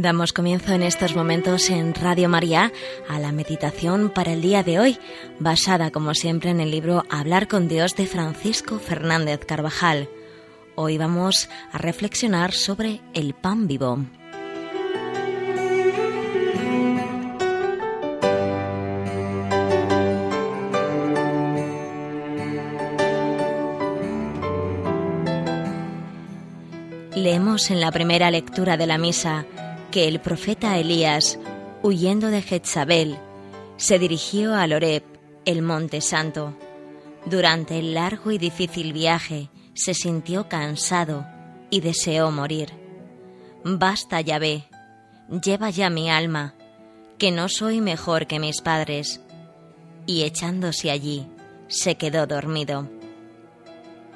Damos comienzo en estos momentos en Radio María a la meditación para el día de hoy, basada como siempre en el libro Hablar con Dios de Francisco Fernández Carvajal. Hoy vamos a reflexionar sobre el pan vivo. Leemos en la primera lectura de la misa que el profeta Elías, huyendo de Jezabel, se dirigió a Loreb, el monte santo. Durante el largo y difícil viaje se sintió cansado y deseó morir. Basta, Yahvé, lleva ya mi alma, que no soy mejor que mis padres. Y echándose allí, se quedó dormido.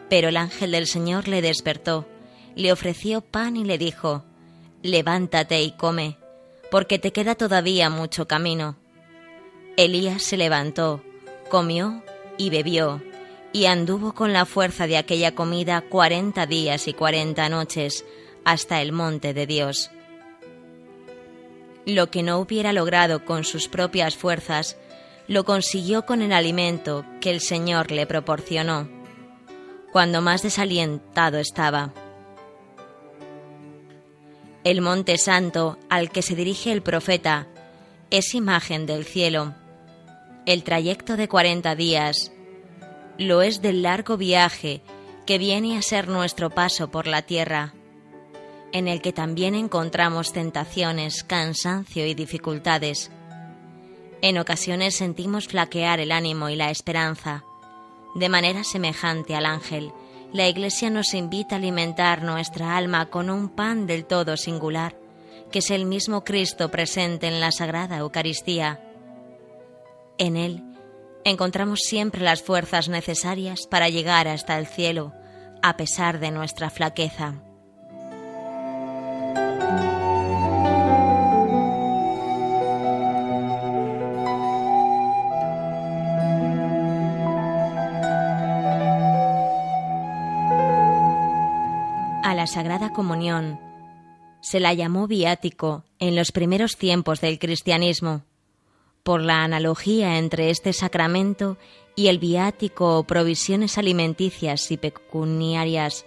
Pero el ángel del Señor le despertó, le ofreció pan y le dijo, levántate y come, porque te queda todavía mucho camino. Elías se levantó, comió y bebió, y anduvo con la fuerza de aquella comida cuarenta días y cuarenta noches hasta el monte de Dios. Lo que no hubiera logrado con sus propias fuerzas, lo consiguió con el alimento que el Señor le proporcionó, cuando más desalientado estaba. El monte santo al que se dirige el profeta es imagen del cielo. El trayecto de cuarenta días lo es del largo viaje que viene a ser nuestro paso por la tierra, en el que también encontramos tentaciones, cansancio y dificultades. En ocasiones sentimos flaquear el ánimo y la esperanza, de manera semejante al ángel la Iglesia nos invita a alimentar nuestra alma con un pan del todo singular, que es el mismo Cristo presente en la Sagrada Eucaristía. En Él encontramos siempre las fuerzas necesarias para llegar hasta el cielo, a pesar de nuestra flaqueza. La Sagrada Comunión. Se la llamó viático en los primeros tiempos del cristianismo, por la analogía entre este sacramento y el viático o provisiones alimenticias y pecuniarias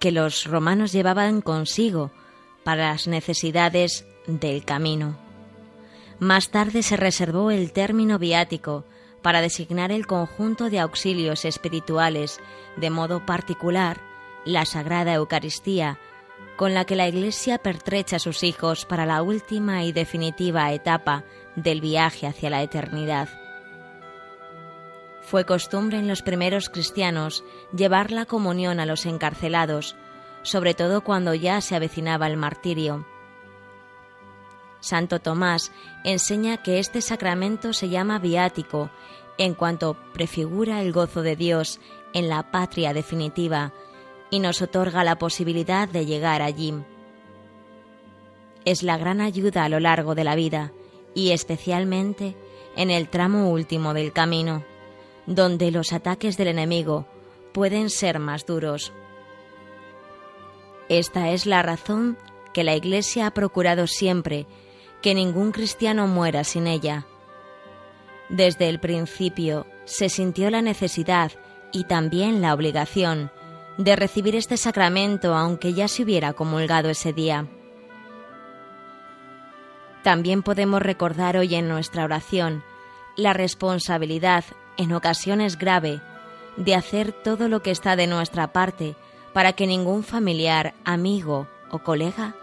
que los romanos llevaban consigo para las necesidades del camino. Más tarde se reservó el término viático para designar el conjunto de auxilios espirituales de modo particular la Sagrada Eucaristía, con la que la Iglesia pertrecha a sus hijos para la última y definitiva etapa del viaje hacia la eternidad. Fue costumbre en los primeros cristianos llevar la comunión a los encarcelados, sobre todo cuando ya se avecinaba el martirio. Santo Tomás enseña que este sacramento se llama viático en cuanto prefigura el gozo de Dios en la patria definitiva y nos otorga la posibilidad de llegar allí. Es la gran ayuda a lo largo de la vida y especialmente en el tramo último del camino, donde los ataques del enemigo pueden ser más duros. Esta es la razón que la Iglesia ha procurado siempre que ningún cristiano muera sin ella. Desde el principio se sintió la necesidad y también la obligación de recibir este sacramento aunque ya se hubiera comulgado ese día. También podemos recordar hoy en nuestra oración la responsabilidad, en ocasiones grave, de hacer todo lo que está de nuestra parte para que ningún familiar, amigo o colega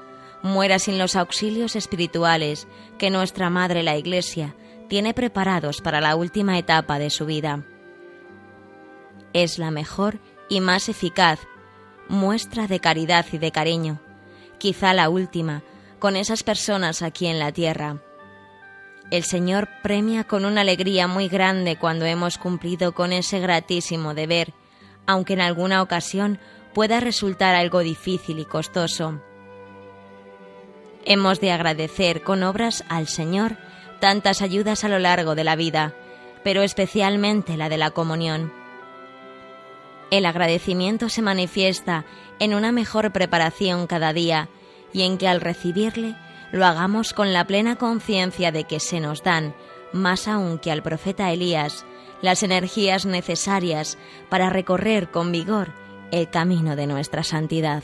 muera sin los auxilios espirituales que nuestra Madre la Iglesia tiene preparados para la última etapa de su vida. Es la mejor y más eficaz muestra de caridad y de cariño, quizá la última, con esas personas aquí en la tierra. El Señor premia con una alegría muy grande cuando hemos cumplido con ese gratísimo deber, aunque en alguna ocasión pueda resultar algo difícil y costoso. Hemos de agradecer con obras al Señor tantas ayudas a lo largo de la vida, pero especialmente la de la comunión. El agradecimiento se manifiesta en una mejor preparación cada día y en que al recibirle lo hagamos con la plena conciencia de que se nos dan, más aún que al profeta Elías, las energías necesarias para recorrer con vigor el camino de nuestra santidad.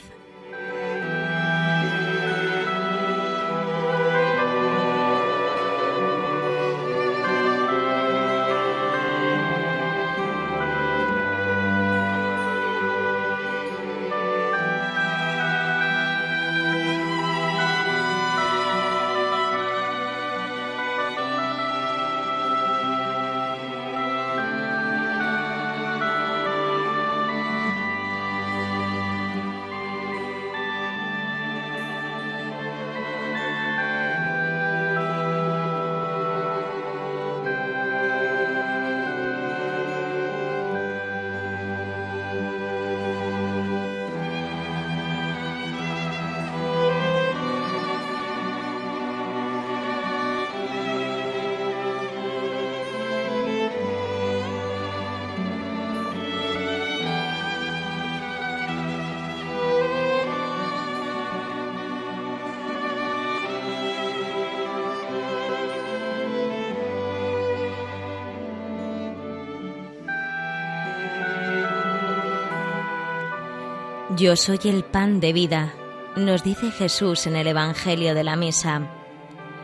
Yo soy el pan de vida, nos dice Jesús en el Evangelio de la Misa.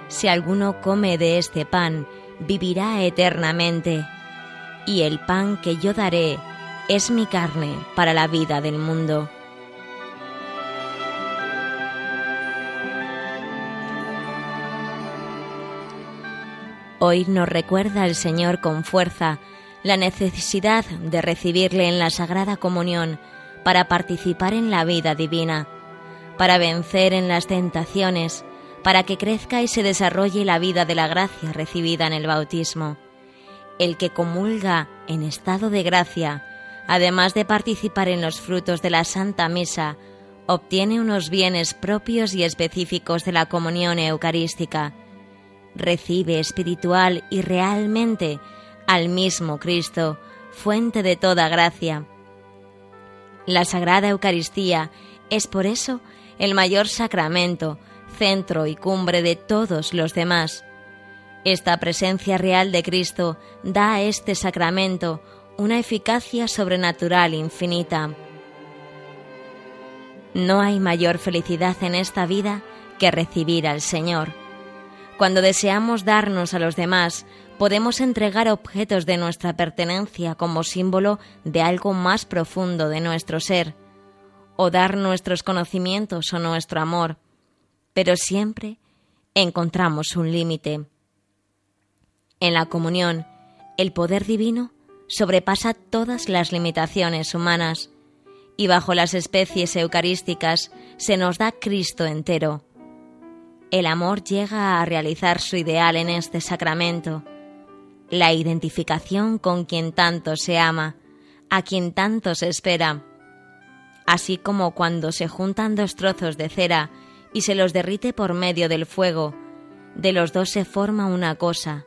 Si alguno come de este pan, vivirá eternamente, y el pan que yo daré es mi carne para la vida del mundo. Hoy nos recuerda el Señor con fuerza la necesidad de recibirle en la Sagrada Comunión para participar en la vida divina, para vencer en las tentaciones, para que crezca y se desarrolle la vida de la gracia recibida en el bautismo. El que comulga en estado de gracia, además de participar en los frutos de la Santa Misa, obtiene unos bienes propios y específicos de la comunión eucarística. Recibe espiritual y realmente al mismo Cristo, fuente de toda gracia, la Sagrada Eucaristía es por eso el mayor sacramento, centro y cumbre de todos los demás. Esta presencia real de Cristo da a este sacramento una eficacia sobrenatural infinita. No hay mayor felicidad en esta vida que recibir al Señor. Cuando deseamos darnos a los demás, podemos entregar objetos de nuestra pertenencia como símbolo de algo más profundo de nuestro ser, o dar nuestros conocimientos o nuestro amor, pero siempre encontramos un límite. En la comunión, el poder divino sobrepasa todas las limitaciones humanas, y bajo las especies eucarísticas se nos da Cristo entero. El amor llega a realizar su ideal en este sacramento, la identificación con quien tanto se ama, a quien tanto se espera. Así como cuando se juntan dos trozos de cera y se los derrite por medio del fuego, de los dos se forma una cosa.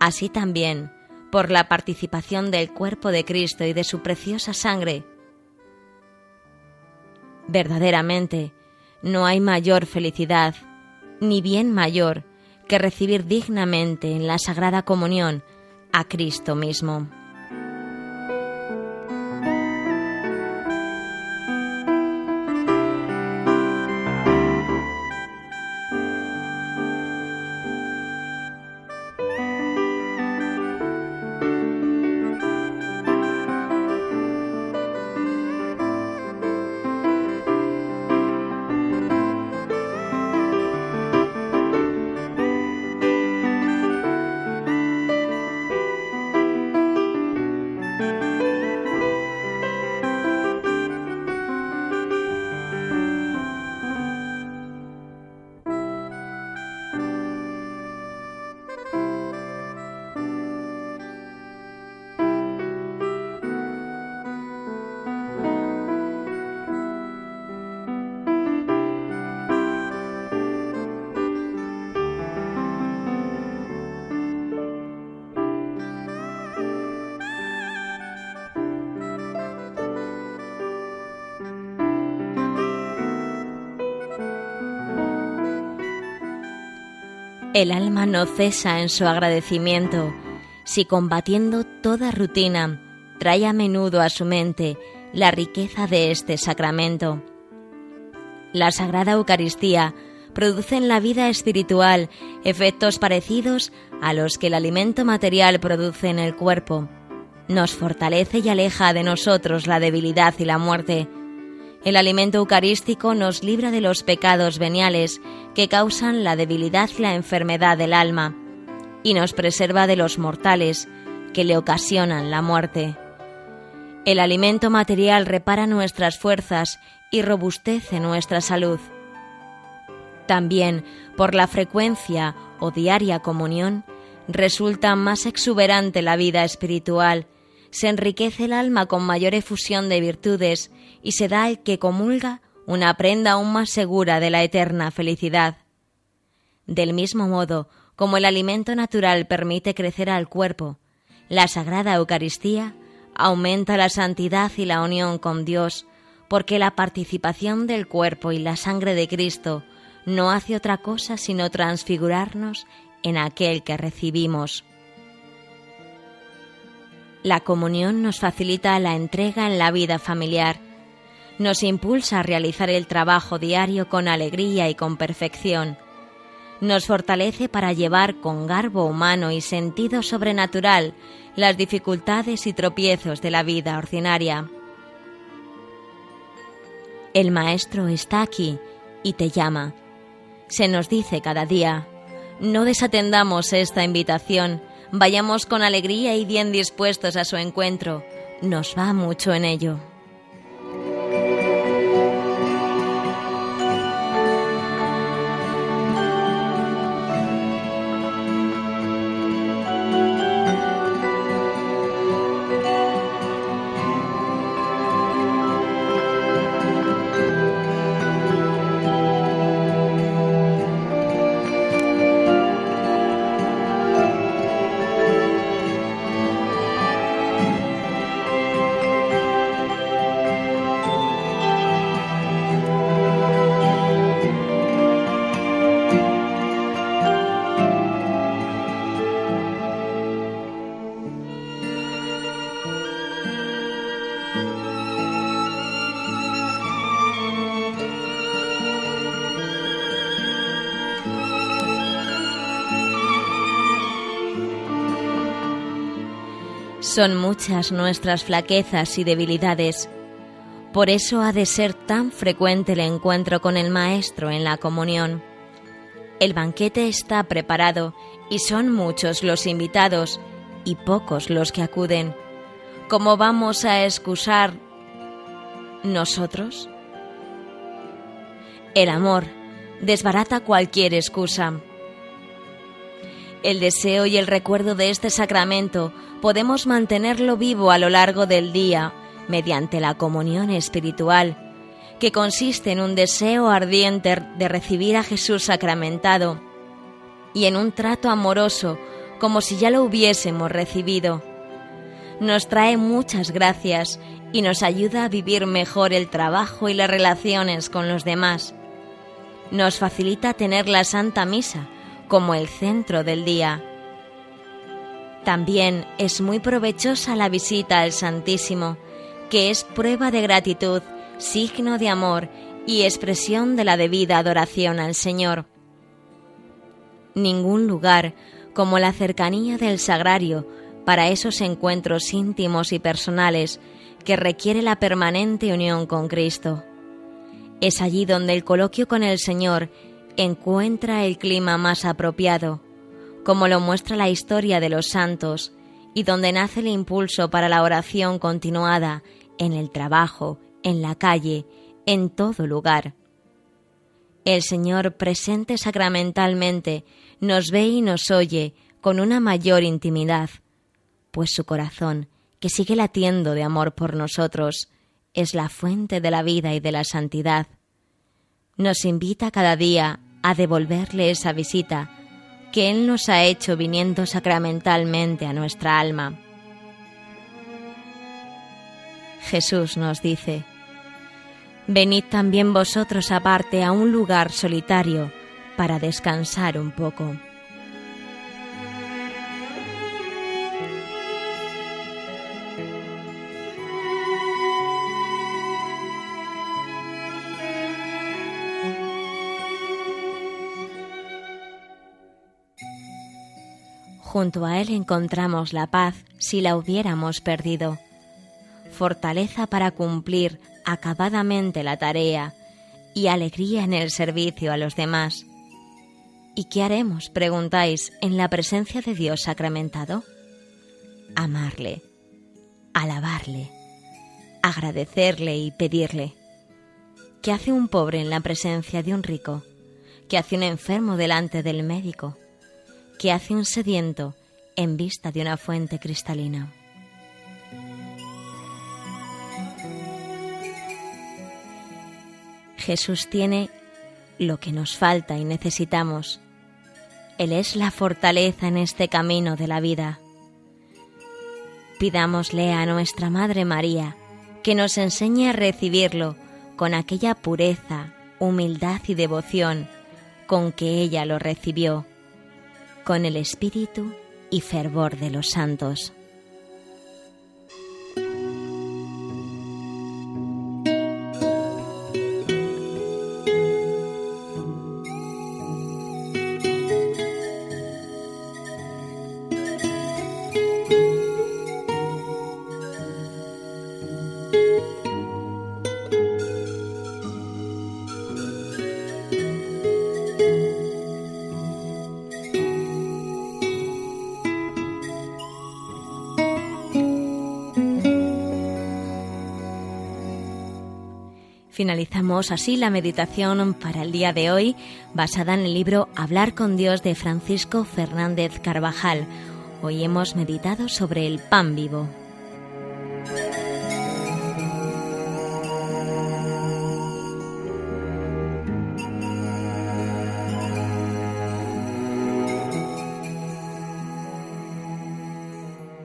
Así también, por la participación del cuerpo de Cristo y de su preciosa sangre. Verdaderamente, no hay mayor felicidad, ni bien mayor, que recibir dignamente en la Sagrada Comunión a Cristo mismo. El alma no cesa en su agradecimiento si combatiendo toda rutina trae a menudo a su mente la riqueza de este sacramento. La Sagrada Eucaristía produce en la vida espiritual efectos parecidos a los que el alimento material produce en el cuerpo. Nos fortalece y aleja de nosotros la debilidad y la muerte. El alimento eucarístico nos libra de los pecados veniales que causan la debilidad y la enfermedad del alma, y nos preserva de los mortales que le ocasionan la muerte. El alimento material repara nuestras fuerzas y robustece nuestra salud. También, por la frecuencia o diaria comunión, resulta más exuberante la vida espiritual, se enriquece el alma con mayor efusión de virtudes y se da al que comulga una prenda aún más segura de la eterna felicidad. Del mismo modo, como el alimento natural permite crecer al cuerpo, la Sagrada Eucaristía aumenta la santidad y la unión con Dios, porque la participación del cuerpo y la sangre de Cristo no hace otra cosa sino transfigurarnos en aquel que recibimos. La comunión nos facilita la entrega en la vida familiar, nos impulsa a realizar el trabajo diario con alegría y con perfección, nos fortalece para llevar con garbo humano y sentido sobrenatural las dificultades y tropiezos de la vida ordinaria. El Maestro está aquí y te llama. Se nos dice cada día, no desatendamos esta invitación, vayamos con alegría y bien dispuestos a su encuentro, nos va mucho en ello. Son muchas nuestras flaquezas y debilidades. Por eso ha de ser tan frecuente el encuentro con el Maestro en la comunión. El banquete está preparado y son muchos los invitados y pocos los que acuden. ¿Cómo vamos a excusar nosotros? El amor desbarata cualquier excusa. El deseo y el recuerdo de este sacramento podemos mantenerlo vivo a lo largo del día mediante la comunión espiritual, que consiste en un deseo ardiente de recibir a Jesús sacramentado y en un trato amoroso como si ya lo hubiésemos recibido. Nos trae muchas gracias y nos ayuda a vivir mejor el trabajo y las relaciones con los demás. Nos facilita tener la Santa Misa como el centro del día también es muy provechosa la visita al Santísimo, que es prueba de gratitud, signo de amor y expresión de la debida adoración al Señor. Ningún lugar como la cercanía del sagrario para esos encuentros íntimos y personales que requiere la permanente unión con Cristo. Es allí donde el coloquio con el Señor encuentra el clima más apropiado como lo muestra la historia de los santos, y donde nace el impulso para la oración continuada en el trabajo, en la calle, en todo lugar. El Señor presente sacramentalmente nos ve y nos oye con una mayor intimidad, pues su corazón, que sigue latiendo de amor por nosotros, es la fuente de la vida y de la santidad. Nos invita cada día a devolverle esa visita, que Él nos ha hecho viniendo sacramentalmente a nuestra alma. Jesús nos dice, Venid también vosotros aparte a un lugar solitario para descansar un poco. Junto a Él encontramos la paz si la hubiéramos perdido, fortaleza para cumplir acabadamente la tarea y alegría en el servicio a los demás. ¿Y qué haremos, preguntáis, en la presencia de Dios sacramentado? Amarle, alabarle, agradecerle y pedirle. ¿Qué hace un pobre en la presencia de un rico? ¿Qué hace un enfermo delante del médico? ¿Qué hace un sediento en vista de una fuente cristalina? Jesús tiene lo que nos falta y necesitamos. Él es la fortaleza en este camino de la vida. Pidámosle a nuestra Madre María que nos enseñe a recibirlo con aquella pureza, humildad y devoción con que ella lo recibió, con el espíritu y fervor de los santos. Finalizamos así la meditación para el día de hoy, basada en el libro Hablar con Dios de Francisco Fernández Carvajal. Hoy hemos meditado sobre el pan vivo.